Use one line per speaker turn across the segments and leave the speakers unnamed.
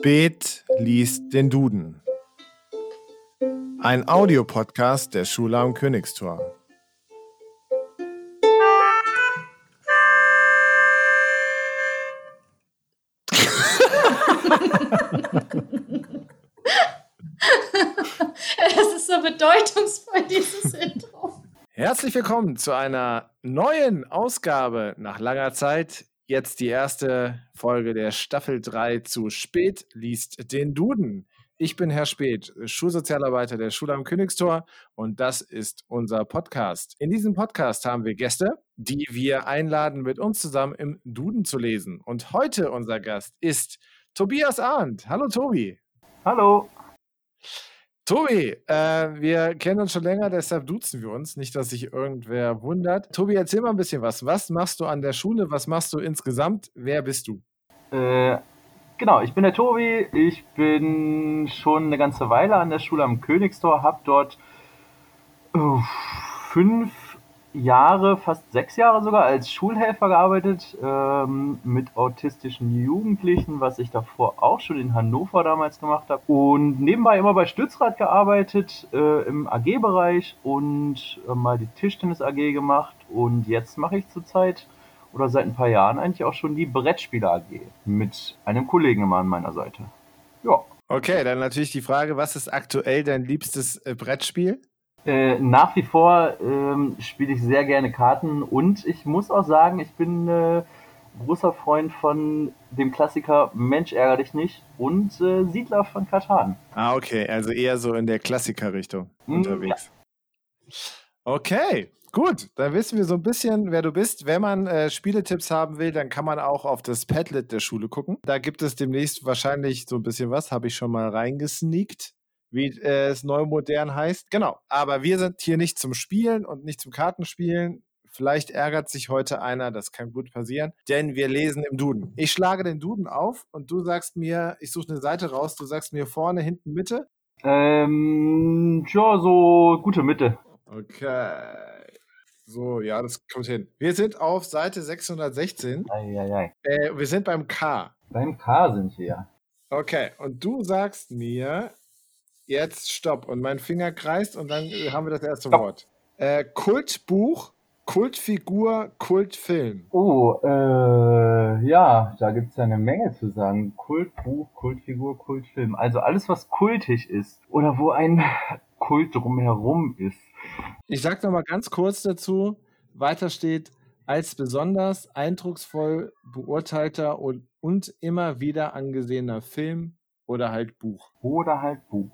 Spät liest den Duden. Ein Audiopodcast der Schule am Königstor.
Es ist so bedeutungsvoll, dieses Intro.
Herzlich willkommen zu einer neuen Ausgabe nach langer Zeit. Jetzt die erste Folge der Staffel 3 zu Spät liest den Duden. Ich bin Herr Spät, Schulsozialarbeiter der Schule am Königstor und das ist unser Podcast. In diesem Podcast haben wir Gäste, die wir einladen, mit uns zusammen im Duden zu lesen. Und heute unser Gast ist Tobias Arndt. Hallo Tobi.
Hallo.
Tobi, äh, wir kennen uns schon länger, deshalb duzen wir uns. Nicht, dass sich irgendwer wundert. Tobi, erzähl mal ein bisschen was. Was machst du an der Schule? Was machst du insgesamt? Wer bist du?
Äh, genau, ich bin der Tobi. Ich bin schon eine ganze Weile an der Schule am Königstor, habe dort uh, fünf Jahre, fast sechs Jahre sogar als Schulhelfer gearbeitet ähm, mit autistischen Jugendlichen, was ich davor auch schon in Hannover damals gemacht habe. Und nebenbei immer bei Stützrad gearbeitet äh, im AG-Bereich und äh, mal die Tischtennis AG gemacht. Und jetzt mache ich zurzeit oder seit ein paar Jahren eigentlich auch schon die Brettspieler AG mit einem Kollegen immer an meiner Seite. Ja.
Okay, dann natürlich die Frage, was ist aktuell dein liebstes äh, Brettspiel?
Äh, nach wie vor ähm, spiele ich sehr gerne Karten und ich muss auch sagen, ich bin äh, großer Freund von dem Klassiker Mensch ärger dich nicht und äh, Siedler von Katan.
Ah, okay, also eher so in der Klassiker-Richtung
Mm,
unterwegs. Okay, gut, dann wissen wir so ein bisschen, wer du bist. Wenn man äh, Spieletipps haben will, dann kann man auch auf das Padlet der Schule gucken. Da gibt es demnächst wahrscheinlich so ein bisschen was, habe ich schon mal reingesneakt wie äh, es neu modern heißt. Genau, aber wir sind hier nicht zum Spielen und nicht zum Kartenspielen. Vielleicht ärgert sich heute einer, das kann gut passieren, denn wir lesen im Duden. Ich schlage den Duden auf und du sagst mir, ich suche eine Seite raus, du sagst mir vorne, hinten, Mitte.
Ähm, ja, so gute Mitte.
Okay. So, ja, das kommt hin. Wir sind auf Seite 616.
Eieiei.
Äh, wir sind beim K.
Beim K sind wir.
Okay, und du sagst mir jetzt Stopp und mein Finger kreist und dann äh, haben wir das erste
Stopp.
Wort. Äh, Kultbuch, Kultfigur, Kultfilm.
Oh, äh, ja, da gibt's ja eine Menge zu sagen. Kultbuch, Kultfigur, Kultfilm. Also alles, was kultig ist oder wo ein Kult drumherum ist.
Ich sag noch mal ganz kurz dazu, weiter steht, als besonders eindrucksvoll beurteilter und, und immer wieder angesehener Film oder halt Buch.
Oder halt Buch.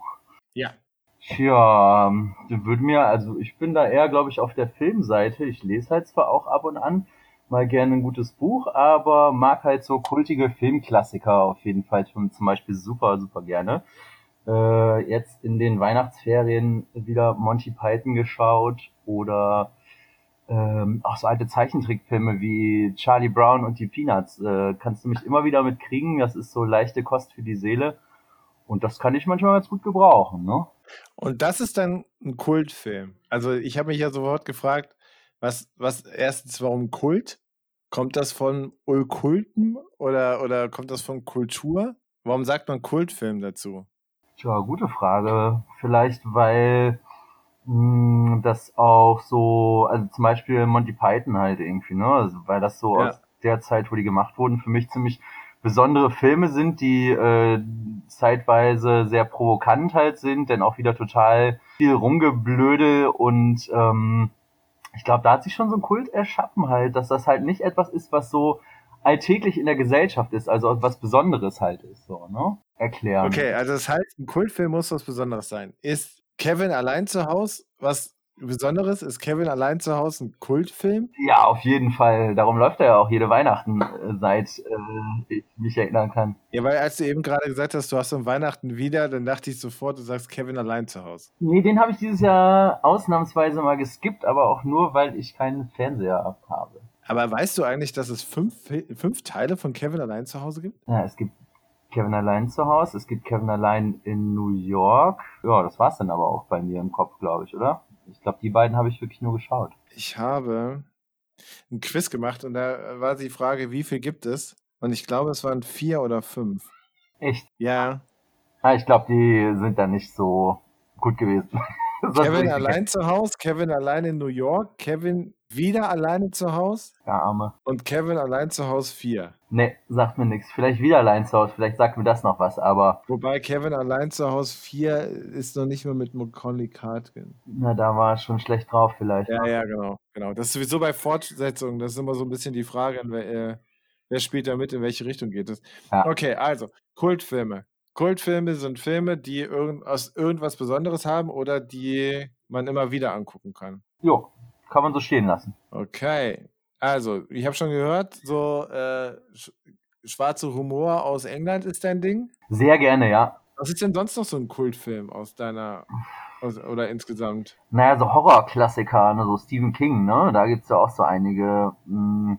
Ja.
Tja, würde mir, also ich bin da eher, glaube ich, auf der Filmseite. Ich lese halt zwar auch ab und an mal gerne ein gutes Buch, aber mag halt so kultige Filmklassiker auf jeden Fall schon zum Beispiel super, super gerne. Äh, jetzt in den Weihnachtsferien wieder Monty Python geschaut oder ähm, auch so alte Zeichentrickfilme wie Charlie Brown und die Peanuts. Äh, kannst du mich immer wieder mitkriegen. Das ist so leichte Kost für die Seele. Und das kann ich manchmal ganz gut gebrauchen, ne?
Und das ist dann ein Kultfilm. Also ich habe mich ja sofort gefragt, was, was erstens, warum Kult? Kommt das von Okkulten oder, oder kommt das von Kultur? Warum sagt man Kultfilm dazu?
Tja, gute Frage. Vielleicht, weil mh, das auch so, also zum Beispiel Monty Python halt irgendwie, ne? Also, weil das so
Ja.
aus der Zeit, wo die gemacht wurden, für mich ziemlich besondere Filme sind, die äh, zeitweise sehr provokant halt sind, denn auch wieder total viel Rumgeblödel und ähm, ich glaube, da hat sich schon so ein Kult erschaffen halt, dass das halt nicht etwas ist, was so alltäglich in der Gesellschaft ist, also was Besonderes halt ist, so, ne? Erklären.
Okay, also das heißt, ein Kultfilm muss was Besonderes sein. Ist Kevin allein zu Hause was Besonderes? Ist Kevin allein zu Hause ein Kultfilm?
Ja, auf jeden Fall. Darum läuft er ja auch jede Weihnachten, äh, seit äh, ich mich erinnern kann.
Ja, weil als du eben gerade gesagt hast, du hast um Weihnachten wieder, dann dachte ich sofort, du sagst Kevin allein zu Hause.
Nee, den habe ich dieses Jahr ausnahmsweise mal geskippt, aber auch nur, weil ich keinen Fernseher habe.
Aber weißt du eigentlich, dass es fünf, fünf Teile von Kevin allein zu Hause gibt?
Ja, es gibt Kevin allein zu Hause, es gibt Kevin allein in New York. Ja, das war's dann aber auch bei mir im Kopf, glaube ich, oder? Ich glaube, die beiden habe ich wirklich nur geschaut.
Ich habe ein Quiz gemacht und da war die Frage, wie viel gibt es? Und ich glaube, es waren vier oder fünf.
Echt?
Ja.
Ah, ich glaube, die sind da nicht so gut gewesen.
Kevin allein zu Hause, Kevin allein in New York, Kevin wieder alleine zu Hause
Ja, Arme.
und Kevin allein zu Hause 4.
Nee, sagt mir nichts. Vielleicht wieder allein zu Hause, vielleicht sagt mir das noch was, aber
Wobei Kevin allein zu Hause 4 ist noch nicht mal mit Macaulay Culkin.
na, da war er schon schlecht drauf vielleicht.
Ja, ja, genau, genau. Das ist sowieso bei Fortsetzungen, das ist immer so ein bisschen die Frage, wer, äh, wer spielt da mit, in welche Richtung geht es.
Ja.
Okay, also, Kultfilme. Kultfilme sind Filme, die irgend, aus irgendwas Besonderes haben oder die man immer wieder angucken kann.
Jo, kann man so stehen lassen.
Okay, also, ich habe schon gehört, so äh, sch schwarzer Humor aus England ist dein Ding.
Sehr gerne, ja.
Was ist denn sonst noch so ein Kultfilm aus deiner, aus, oder insgesamt?
Naja, so Horrorklassiker, ne, so Stephen King, ne? Da gibt's ja auch so einige. Mh,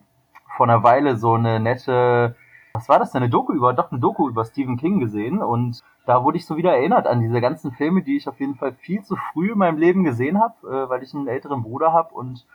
vor einer Weile so eine nette, was war das denn? Eine Doku über, doch eine Doku über Stephen King gesehen und da wurde ich so wieder erinnert an diese ganzen Filme, die ich auf jeden Fall viel zu früh in meinem Leben gesehen habe, äh, weil ich einen älteren Bruder habe und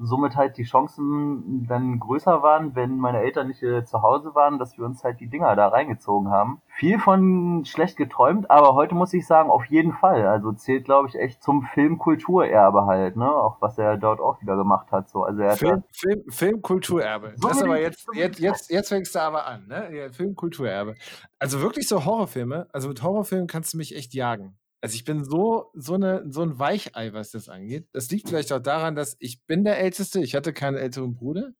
somit halt die Chancen dann größer waren, wenn meine Eltern nicht äh, zu Hause waren, dass wir uns halt die Dinger da reingezogen haben. Viel von schlecht geträumt, aber heute muss ich sagen, auf jeden Fall. Also zählt, glaube ich, echt zum Filmkulturerbe halt, ne? Auch was er dort auch wieder gemacht hat. So. Also er hat
Film, Film, Filmkulturerbe.
So
das aber jetzt, jetzt, jetzt, jetzt fängst du aber an, ne? Ja, Filmkulturerbe. Also wirklich so Horrorfilme. Also mit Horrorfilmen kannst du mich echt jagen. Also ich bin so, so, eine, so ein Weichei, was das angeht. Das liegt vielleicht auch daran, dass ich bin der Älteste. Ich hatte keinen älteren Bruder.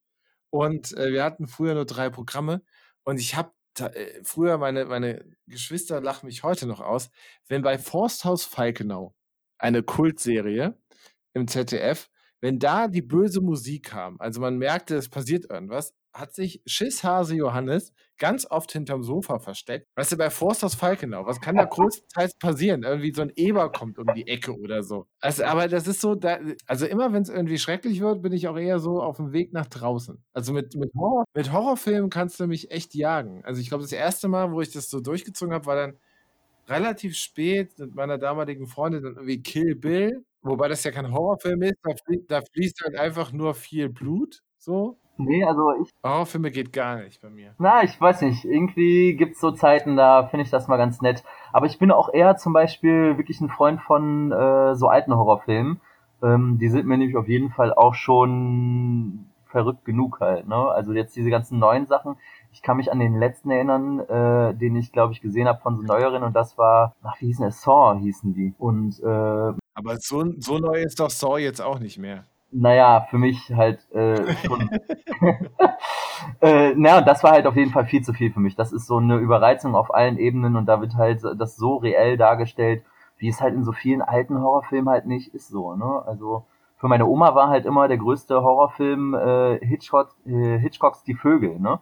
Und äh, wir hatten früher nur drei Programme. Und ich habe äh, früher, meine, meine Geschwister lachen mich heute noch aus, wenn bei Forsthaus Falkenau, eine Kultserie im ZDF, wenn da die böse Musik kam, also man merkte, es passiert irgendwas, hat sich Schisshase Johannes ganz oft hinterm Sofa versteckt. Weißt du, bei Forsthaus Falkenau, was kann da größtenteils passieren? Irgendwie so ein Eber kommt um die Ecke oder so. Also, aber das ist so, da, also immer wenn es irgendwie schrecklich wird, bin ich auch eher so auf dem Weg nach draußen. Also mit, mit, Horror, mit Horrorfilmen kannst du mich echt jagen. Also ich glaube, das erste Mal, wo ich das so durchgezogen habe, war dann relativ spät mit meiner damaligen Freundin dann irgendwie Kill Bill, wobei das ja kein Horrorfilm ist, da, flie da fließt halt einfach nur viel Blut, so.
Nee, also ich,
Horrorfilme geht gar nicht bei mir.
na, ich weiß nicht. Irgendwie gibt's so Zeiten, da finde ich das mal ganz nett. Aber ich bin auch eher zum Beispiel wirklich ein Freund von äh, so alten Horrorfilmen. Ähm, die sind mir nämlich auf jeden Fall auch schon verrückt genug halt. Ne? Also jetzt diese ganzen neuen Sachen. Ich kann mich an den letzten erinnern, äh, den ich glaube ich gesehen habe von so neueren und das war, ach wie hießen der Saw hießen die. Und äh,
Aber so, so neu ist doch Saw jetzt auch nicht mehr.
Naja, für mich halt äh, schon. äh, naja, und das war halt auf jeden Fall viel zu viel für mich. Das ist so eine Überreizung auf allen Ebenen und da wird halt das so reell dargestellt, wie es halt in so vielen alten Horrorfilmen halt nicht ist so, ne? Also für meine Oma war halt immer der größte Horrorfilm äh, Hitchcock, äh, Hitchcocks Die Vögel, ne?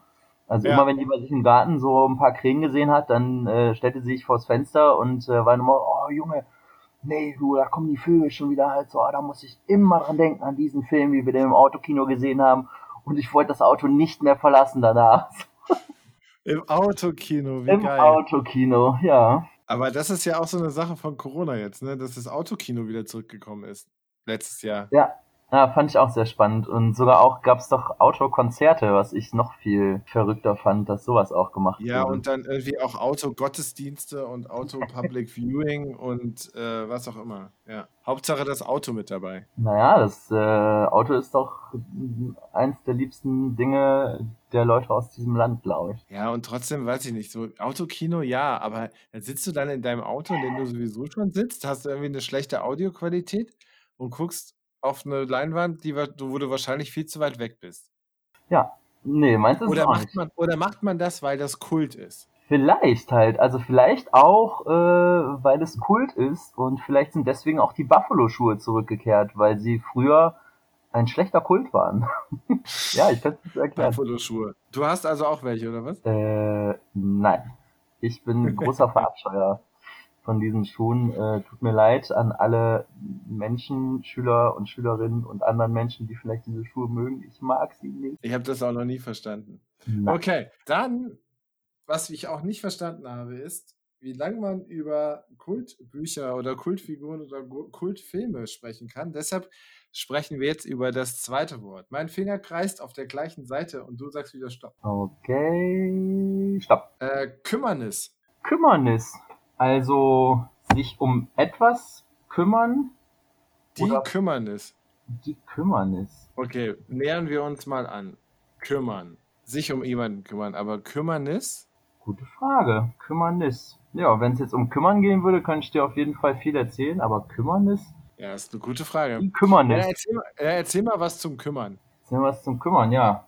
Also
Ja.
immer wenn die bei sich im Garten so ein paar Krähen gesehen hat, dann äh, stellte sie sich vors Fenster und äh, war immer, oh Junge, nee, du, da kommen die Vögel schon wieder halt so, ah, da muss ich immer dran denken, an diesen Film, wie wir den im Autokino gesehen haben. Und ich wollte das Auto nicht mehr verlassen danach.
Im Autokino, wie
Im
geil.
Autokino, ja.
Aber das ist ja auch so eine Sache von Corona jetzt, ne? Dass das Autokino wieder zurückgekommen ist. Letztes Jahr.
Ja. Ja, fand ich auch sehr spannend. Und sogar auch gab's doch Autokonzerte, was ich noch viel verrückter fand, dass sowas auch gemacht
Ja,
wurde.
und dann irgendwie auch Auto-Gottesdienste und Auto-Public Viewing und äh, was auch immer. Ja. Hauptsache das Auto mit dabei.
Naja, das äh, Auto ist doch eins der liebsten Dinge der Leute aus diesem Land, glaube ich.
Ja, und trotzdem weiß ich nicht, so Autokino, ja, aber dann sitzt du dann in deinem Auto, in dem du sowieso schon sitzt, hast irgendwie eine schlechte Audioqualität und guckst auf eine Leinwand, die, wo du wahrscheinlich viel zu weit weg bist.
Ja. Nee, meinst du
Oder macht,
nicht?
man, oder macht man das, weil das Kult ist?
Vielleicht halt, also vielleicht auch, äh, weil es Kult ist und vielleicht sind deswegen auch die Buffalo-Schuhe zurückgekehrt, weil sie früher ein schlechter Kult waren. ja, ich kann es erklären.
Buffalo-Schuhe. Du hast also auch welche, oder was?
Äh, nein. Ich bin ein großer Verabscheuer von diesen Schuhen. Äh, tut mir leid an alle Menschen, Schüler und Schülerinnen und anderen Menschen, die vielleicht diese Schuhe mögen. Ich mag sie nicht.
Ich habe das auch noch nie verstanden.
Nein.
Okay, dann, was ich auch nicht verstanden habe, ist, wie lange man über Kultbücher oder Kultfiguren oder Kultfilme sprechen kann. Deshalb sprechen wir jetzt über das zweite Wort. Mein Finger kreist auf der gleichen Seite und du sagst wieder Stopp.
Okay, stopp.
Äh, Kümmernis.
Kümmernis. Also sich um etwas kümmern.
Die
Oder-
Kümmernis.
Die Kümmernis.
Okay, nähern wir uns mal an. Kümmern. Sich um jemanden kümmern, aber Kümmernis?
Gute Frage. Kümmernis. Ja, wenn es jetzt um Kümmern gehen würde, könnte ich dir auf jeden Fall viel erzählen, aber Kümmernis?
Ja, ist eine gute Frage.
Die
Ja,
Kümmernis.
erzähl, mal, ja, erzähl mal was zum Kümmern.
Nehmen wir was zum Kümmern, ja.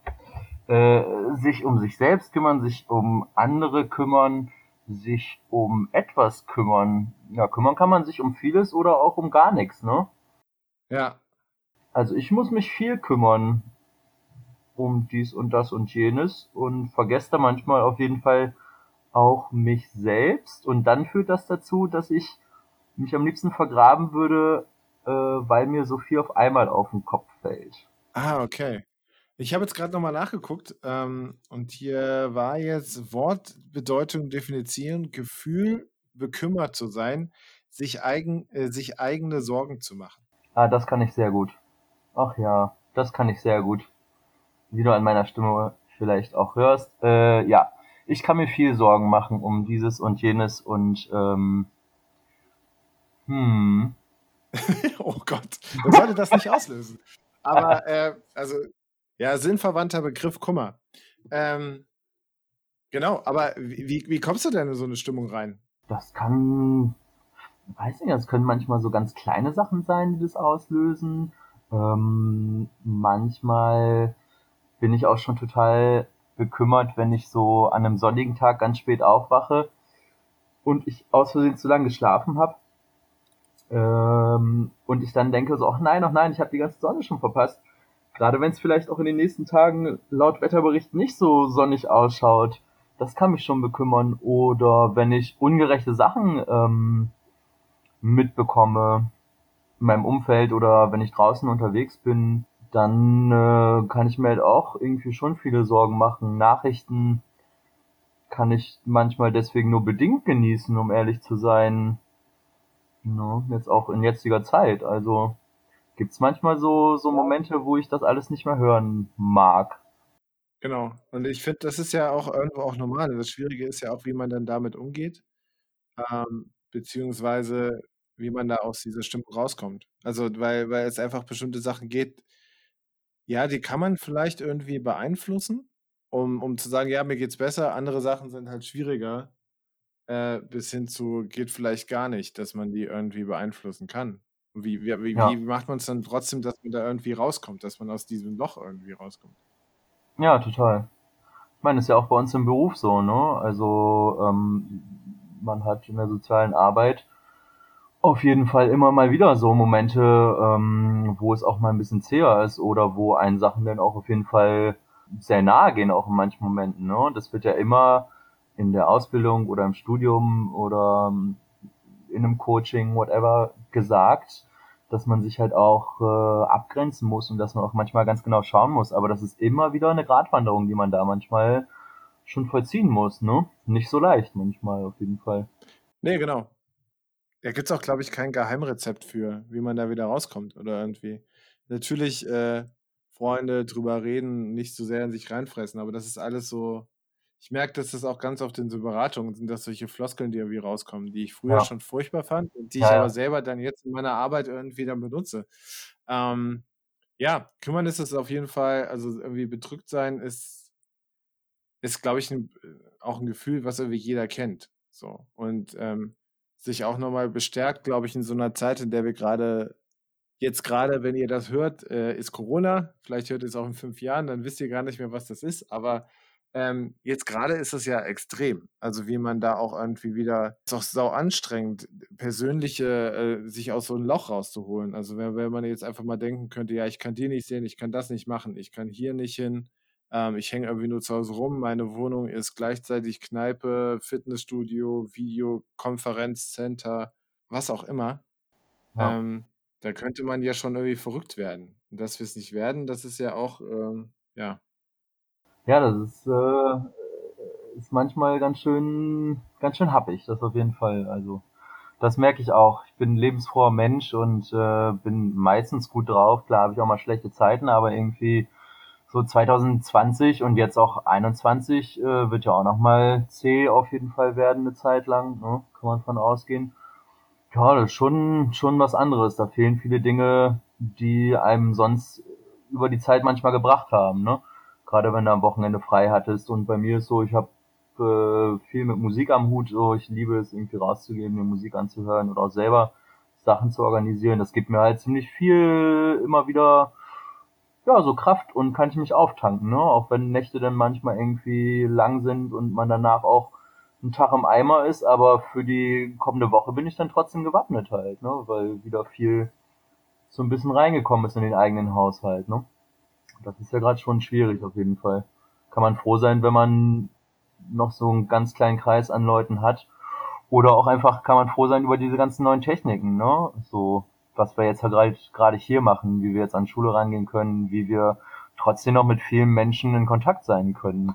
Äh, sich um sich selbst kümmern, sich um andere kümmern, sich um etwas kümmern. Ja, kümmern kann man sich um vieles oder auch um gar nichts, ne?
Ja,
Also ich muss mich viel kümmern um dies und das und jenes und vergesse da manchmal auf jeden Fall auch mich selbst und dann führt das dazu, dass ich mich am liebsten vergraben würde, äh, weil mir so viel auf einmal auf den Kopf fällt.
Ah, okay. Ich habe jetzt gerade nochmal nachgeguckt ähm, und hier war jetzt Wortbedeutung definieren, Gefühl, bekümmert zu sein, sich, eigen, äh, sich eigene Sorgen zu machen.
Ah, das kann ich sehr gut. Ach ja, das kann ich sehr gut. Wie du an meiner Stimme vielleicht auch hörst. Äh, ja, ich kann mir viel Sorgen machen um dieses und jenes und ähm, hm,
oh Gott, man sollte das nicht auslösen. Aber, äh, also, ja, sinnverwandter Begriff Kummer. Ähm, genau, aber wie, wie- kommst du denn in so eine Stimmung rein?
das kann, weiß nicht, das können manchmal so ganz kleine Sachen sein, die das auslösen. Ähm, manchmal bin ich auch schon total bekümmert, wenn ich so an einem sonnigen Tag ganz spät aufwache und ich aus Versehen zu lange geschlafen habe. Ähm, und ich dann denke so, ach nein, ach nein, ich habe die ganze Sonne schon verpasst. Gerade wenn es vielleicht auch in den nächsten Tagen laut Wetterbericht nicht so sonnig ausschaut, das kann mich schon bekümmern. Oder wenn ich ungerechte Sachen ähm, mitbekomme in meinem Umfeld oder wenn ich draußen unterwegs bin, dann äh, kann ich mir halt auch irgendwie schon viele Sorgen machen. Nachrichten kann ich manchmal deswegen nur bedingt genießen, um ehrlich zu sein. Ne, jetzt auch in jetziger Zeit. Also gibt's manchmal so, so Momente, wo ich das alles nicht mehr hören mag.
Genau. Und ich finde, das ist ja auch irgendwo auch normal. Das Schwierige ist ja auch, wie man dann damit umgeht, ähm, beziehungsweise wie man da aus dieser Stimmung rauskommt. Also, weil, weil es einfach bestimmte Sachen geht, ja, die kann man vielleicht irgendwie beeinflussen, um, um zu sagen, ja, mir geht's besser. Andere Sachen sind halt schwieriger, äh, bis hin zu geht vielleicht gar nicht, dass man die irgendwie beeinflussen kann. Und wie, wie, wie,
Ja.
wie macht man es dann trotzdem, dass man da irgendwie rauskommt, dass man aus diesem Loch irgendwie rauskommt?
Ja, total. Ich meine, ist ja auch bei uns im Beruf so, ne? Also ähm, man hat in der sozialen Arbeit auf jeden Fall immer mal wieder so Momente, ähm, wo es auch mal ein bisschen zäher ist oder wo einen Sachen dann auch auf jeden Fall sehr nahe gehen, auch in manchen Momenten, ne? Das wird ja immer in der Ausbildung oder im Studium oder ähm, in einem Coaching, whatever, gesagt, dass man sich halt auch äh, abgrenzen muss und dass man auch manchmal ganz genau schauen muss. Aber das ist immer wieder eine Gratwanderung, die man da manchmal schon vollziehen muss, ne? Nicht so leicht manchmal auf jeden Fall.
Nee, genau. Da gibt es auch, glaube ich, kein Geheimrezept für, wie man da wieder rauskommt oder irgendwie. Natürlich äh, Freunde drüber reden, nicht so sehr in sich reinfressen, aber das ist alles so. Ich merke, dass das auch ganz oft in so Beratungen sind, dass solche Floskeln, die irgendwie rauskommen, die ich früher
Ja.
schon furchtbar fand und die
Ja,
ich aber selber dann jetzt in meiner Arbeit irgendwie dann benutze. Ähm, ja, kümmern ist es auf jeden Fall, also irgendwie bedrückt sein ist, ist glaube ich, ein, äh, auch ein Gefühl, was irgendwie jeder kennt. So. Und ähm, sich auch nochmal bestärkt, glaube ich, in so einer Zeit, in der wir gerade, jetzt gerade, wenn ihr das hört, äh, ist Corona. Vielleicht hört ihr es auch in fünf Jahren, dann wisst ihr gar nicht mehr, was das ist. Aber ähm, jetzt gerade ist es ja extrem. Also wie man da auch irgendwie wieder, ist auch sau anstrengend, persönliche, äh, sich aus so einem Loch rauszuholen. Also wenn, wenn man jetzt einfach mal denken könnte, ja, ich kann die nicht sehen, ich kann das nicht machen, ich kann hier nicht hin, ähm, ich hänge irgendwie nur zu Hause rum, meine Wohnung ist gleichzeitig Kneipe, Fitnessstudio, Video, Konferenzcenter, was auch immer.
Ja.
Ähm, da könnte man ja schon irgendwie verrückt werden. Und dass wir es nicht werden, das ist ja auch, ähm, ja,
Ja, das ist, äh, ist manchmal ganz schön, ganz schön happig, das auf jeden Fall. Also, das merke ich auch. Ich bin ein lebensfroher Mensch und äh, bin meistens gut drauf. Klar habe ich auch mal schlechte Zeiten, aber irgendwie so 2020 und jetzt auch 21 äh, wird ja auch nochmal C auf jeden Fall werden eine Zeit lang, ne? kann man von ausgehen. Ja, das ist schon, schon was anderes. Da fehlen viele Dinge, die einem sonst über die Zeit manchmal gebracht haben. Ne? Gerade wenn du am Wochenende frei hattest. Und bei mir ist so, ich habe äh, viel mit Musik am Hut. So, ich liebe es irgendwie rauszugehen, mir Musik anzuhören oder auch selber Sachen zu organisieren. Das gibt mir halt ziemlich viel immer wieder ja, so Kraft und kann ich mich auftanken, ne? Auch wenn Nächte dann manchmal irgendwie lang sind und man danach auch einen Tag im Eimer ist, aber für die kommende Woche bin ich dann trotzdem gewappnet halt, ne? Weil wieder viel so ein bisschen reingekommen ist in den eigenen Haushalt, ne? Das ist ja gerade schon schwierig auf jeden Fall. Kann man froh sein, wenn man noch so einen ganz kleinen Kreis an Leuten hat. Oder auch einfach kann man froh sein über diese ganzen neuen Techniken, ne? So was wir jetzt halt gerade hier machen, wie wir jetzt an Schule rangehen können, wie wir trotzdem noch mit vielen Menschen in Kontakt sein können,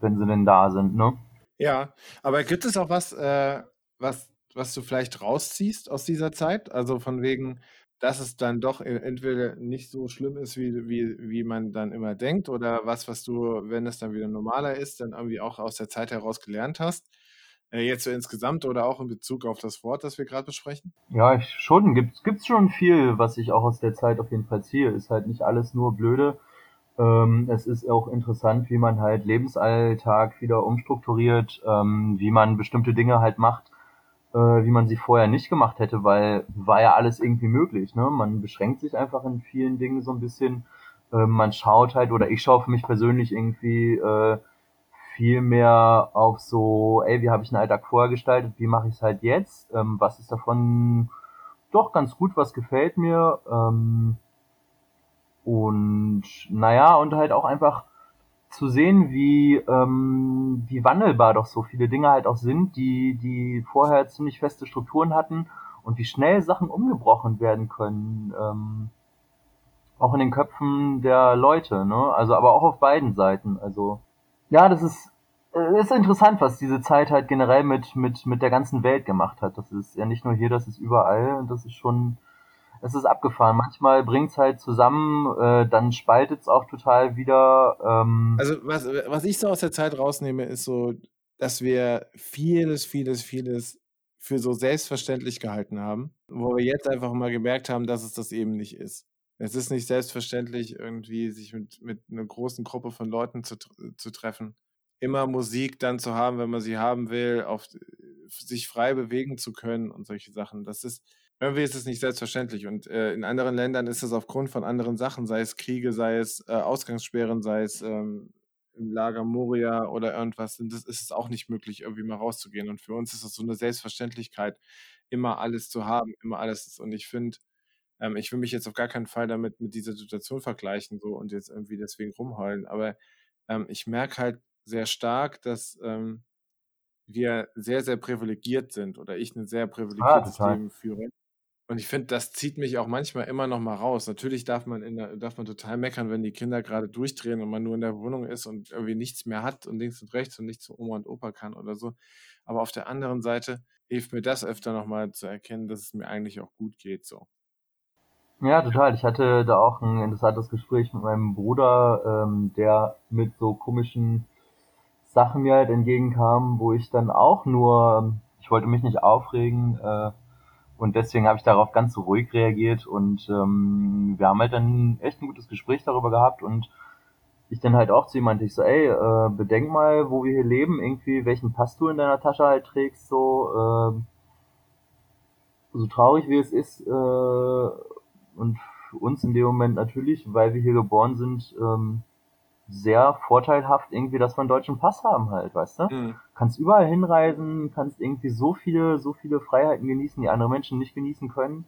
wenn sie denn da sind, ne?
Ja, aber gibt es auch was, äh, was, was du vielleicht rausziehst aus dieser Zeit? Also von wegen, dass es dann doch entweder nicht so schlimm ist, wie, wie, wie man dann immer denkt, oder was, was du, wenn es dann wieder normaler ist, dann irgendwie auch aus der Zeit heraus gelernt hast? Äh, jetzt so insgesamt oder auch in Bezug auf das Wort, das wir gerade besprechen?
Ja, ich, schon. Gibt es schon viel, was ich auch aus der Zeit auf jeden Fall ziehe. Ist halt nicht alles nur blöde. Ähm, es ist auch interessant, wie man halt Lebensalltag wieder umstrukturiert, ähm, wie man bestimmte Dinge halt macht, äh, wie man sie vorher nicht gemacht hätte, weil war ja alles irgendwie möglich. Ne? Man beschränkt sich einfach in vielen Dingen so ein bisschen. Äh, man schaut halt, oder ich schaue für mich persönlich irgendwie äh, viel mehr auf so, ey, wie habe ich einen Alltag vorher gestaltet, wie mache ich es halt jetzt, ähm, was ist davon doch ganz gut, was gefällt mir. Ähm, und naja, und halt auch einfach zu sehen, wie, ähm, wie wandelbar doch so viele Dinge halt auch sind, die, die vorher ziemlich feste Strukturen hatten und wie schnell Sachen umgebrochen werden können. Ähm, auch in den Köpfen der Leute, ne? Also aber auch auf beiden Seiten. Also ja, das ist, äh, ist interessant, was diese Zeit halt generell mit, mit, mit der ganzen Welt gemacht hat. Das ist ja nicht nur hier, das ist überall und das ist schon, es ist abgefahren. Manchmal bringt's halt zusammen, äh, dann spaltet's auch total wieder. Ähm.
Also was, was ich so aus der Zeit rausnehme, ist so, dass wir vieles, vieles, vieles für so selbstverständlich gehalten haben, wo wir jetzt einfach mal gemerkt haben, dass es das eben nicht ist. Es ist nicht selbstverständlich, irgendwie sich mit, mit einer großen Gruppe von Leuten zu, zu treffen. Immer Musik dann zu haben, wenn man sie haben will, auf, sich frei bewegen zu können und solche Sachen. Das ist, irgendwie ist es nicht selbstverständlich. Und äh, in anderen Ländern ist es aufgrund von anderen Sachen, sei es Kriege, sei es äh, Ausgangssperren, sei es ähm, im Lager Moria oder irgendwas, das ist es auch nicht möglich, irgendwie mal rauszugehen. Und für uns ist es so eine Selbstverständlichkeit, immer alles zu haben, immer alles. Und ich finde, ähm, ich will mich jetzt auf gar keinen Fall damit mit dieser Situation vergleichen so und jetzt irgendwie deswegen rumheulen, aber ähm, ich merke halt sehr stark, dass ähm, wir sehr, sehr privilegiert sind oder ich ein sehr privilegiertes ah, Leben führe. Und ich finde, das zieht mich auch manchmal immer noch mal raus. Natürlich darf man, in der, darf man total meckern, wenn die Kinder gerade durchdrehen und man nur in der Wohnung ist und irgendwie nichts mehr hat und links und rechts und nichts zu Oma und Opa kann oder so. Aber auf der anderen Seite hilft mir das öfter noch mal zu erkennen, dass es mir eigentlich auch gut geht so.
Ja, total. Ich hatte da auch ein interessantes Gespräch mit meinem Bruder, ähm, der mit so komischen Sachen mir halt entgegenkam, wo ich dann auch nur, ich wollte mich nicht aufregen äh, und deswegen habe ich darauf ganz ruhig reagiert und ähm, wir haben halt dann echt ein gutes Gespräch darüber gehabt und ich dann halt auch zu ihm meinte, ich so, ey, äh, bedenk mal, wo wir hier leben, irgendwie, welchen Pass du in deiner Tasche halt trägst, so, äh, so traurig wie es ist, äh, und uns in dem Moment natürlich, weil wir hier geboren sind, ähm, sehr vorteilhaft irgendwie, dass wir einen deutschen Pass haben halt, weißt du? Mhm. Kannst überall hinreisen, kannst irgendwie so viele, so viele Freiheiten genießen, die andere Menschen nicht genießen können.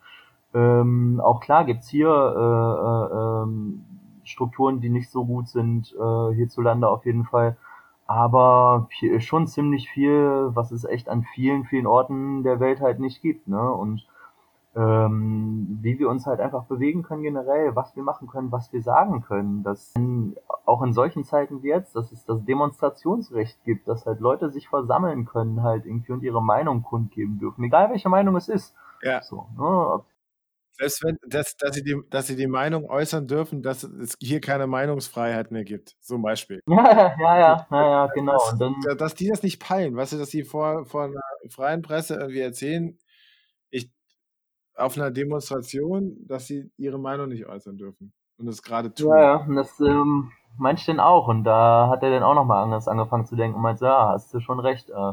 Ähm, auch klar gibt's hier äh, äh, ähm, Strukturen, die nicht so gut sind, äh, hierzulande auf jeden Fall. Aber hier ist schon ziemlich viel, was es echt an vielen, vielen Orten der Welt halt nicht gibt, ne? Und ähm, wie wir uns halt einfach bewegen können generell, was wir machen können, was wir sagen können. Dass auch in solchen Zeiten wie jetzt, dass es das Demonstrationsrecht gibt, dass halt Leute sich versammeln können halt irgendwie und ihre Meinung kundgeben dürfen, egal welche Meinung es ist.
Ja.
So, ne?
Selbst wenn, dass, dass, sie die, dass sie die Meinung äußern dürfen, dass es hier keine Meinungsfreiheit mehr gibt, zum Beispiel.
Ja, ja, ja, ja, ja genau.
Dass,
dann,
dass die das nicht peilen, weißt du, dass sie vor, vor einer freien Presse irgendwie erzählen, ich auf einer Demonstration, dass sie ihre Meinung nicht äußern dürfen. Und das gerade tun.
ja, ja, und das ähm, meinte ich denn auch. Und da hat er dann auch nochmal anders angefangen zu denken und meinte, ja, hast du schon recht. Äh,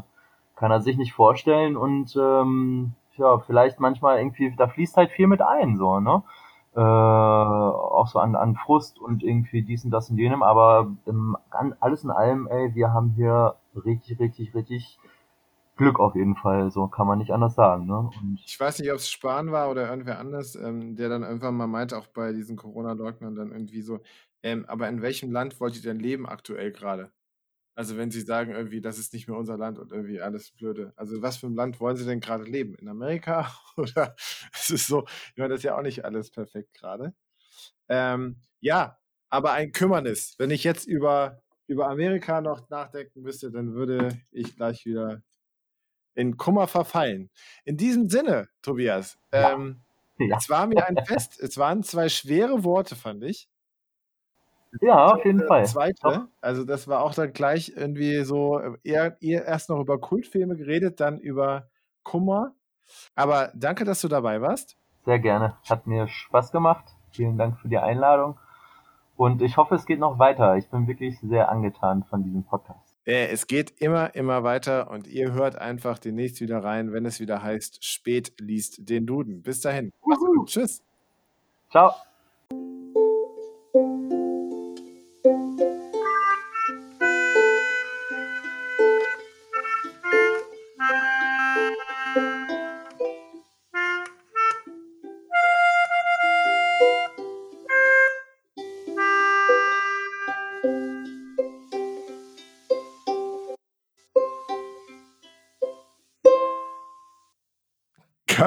kann er sich nicht vorstellen und ähm, ja, vielleicht manchmal irgendwie, da fließt halt viel mit ein, so, ne? Äh, auch so an, an Frust und irgendwie dies und das und jenem, aber im, alles in allem, ey, wir haben hier richtig, richtig, richtig Glück auf jeden Fall, so kann man nicht anders sagen. Ne? Und
ich weiß nicht, ob es Spahn war oder irgendwer anders, ähm, der dann irgendwann mal meinte, auch bei diesen Corona-Leugnern dann irgendwie so, ähm, aber in welchem Land wollt ihr denn leben aktuell gerade? Also wenn sie sagen irgendwie, das ist nicht mehr unser Land und irgendwie alles blöde. Also was für ein Land wollen sie denn gerade leben? In Amerika? Oder es ist so, ich meine, das ist ja auch nicht alles perfekt gerade. Ähm, ja, aber ein Kümmernis. Wenn ich jetzt über, über Amerika noch nachdenken müsste, dann würde ich gleich wieder in Kummer verfallen. In diesem Sinne, Tobias, ähm, ja. es war mir ein Fest. Es waren zwei schwere Worte, fand ich.
Ja, auf jeden
äh,
Fall.
Zweite, also das war auch dann gleich irgendwie so, eher, eher erst noch über Kultfilme geredet, dann über Kummer. Aber danke, dass du dabei warst.
Sehr gerne. Hat mir Spaß gemacht. Vielen Dank für die Einladung. Und ich hoffe, es geht noch weiter. Ich bin wirklich sehr angetan von diesem Podcast.
Äh, es geht immer, immer weiter und ihr hört einfach demnächst wieder rein, wenn es wieder heißt, spät liest den Duden. Bis dahin. Tschüss.
Ciao.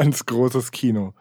Ganz großes Kino.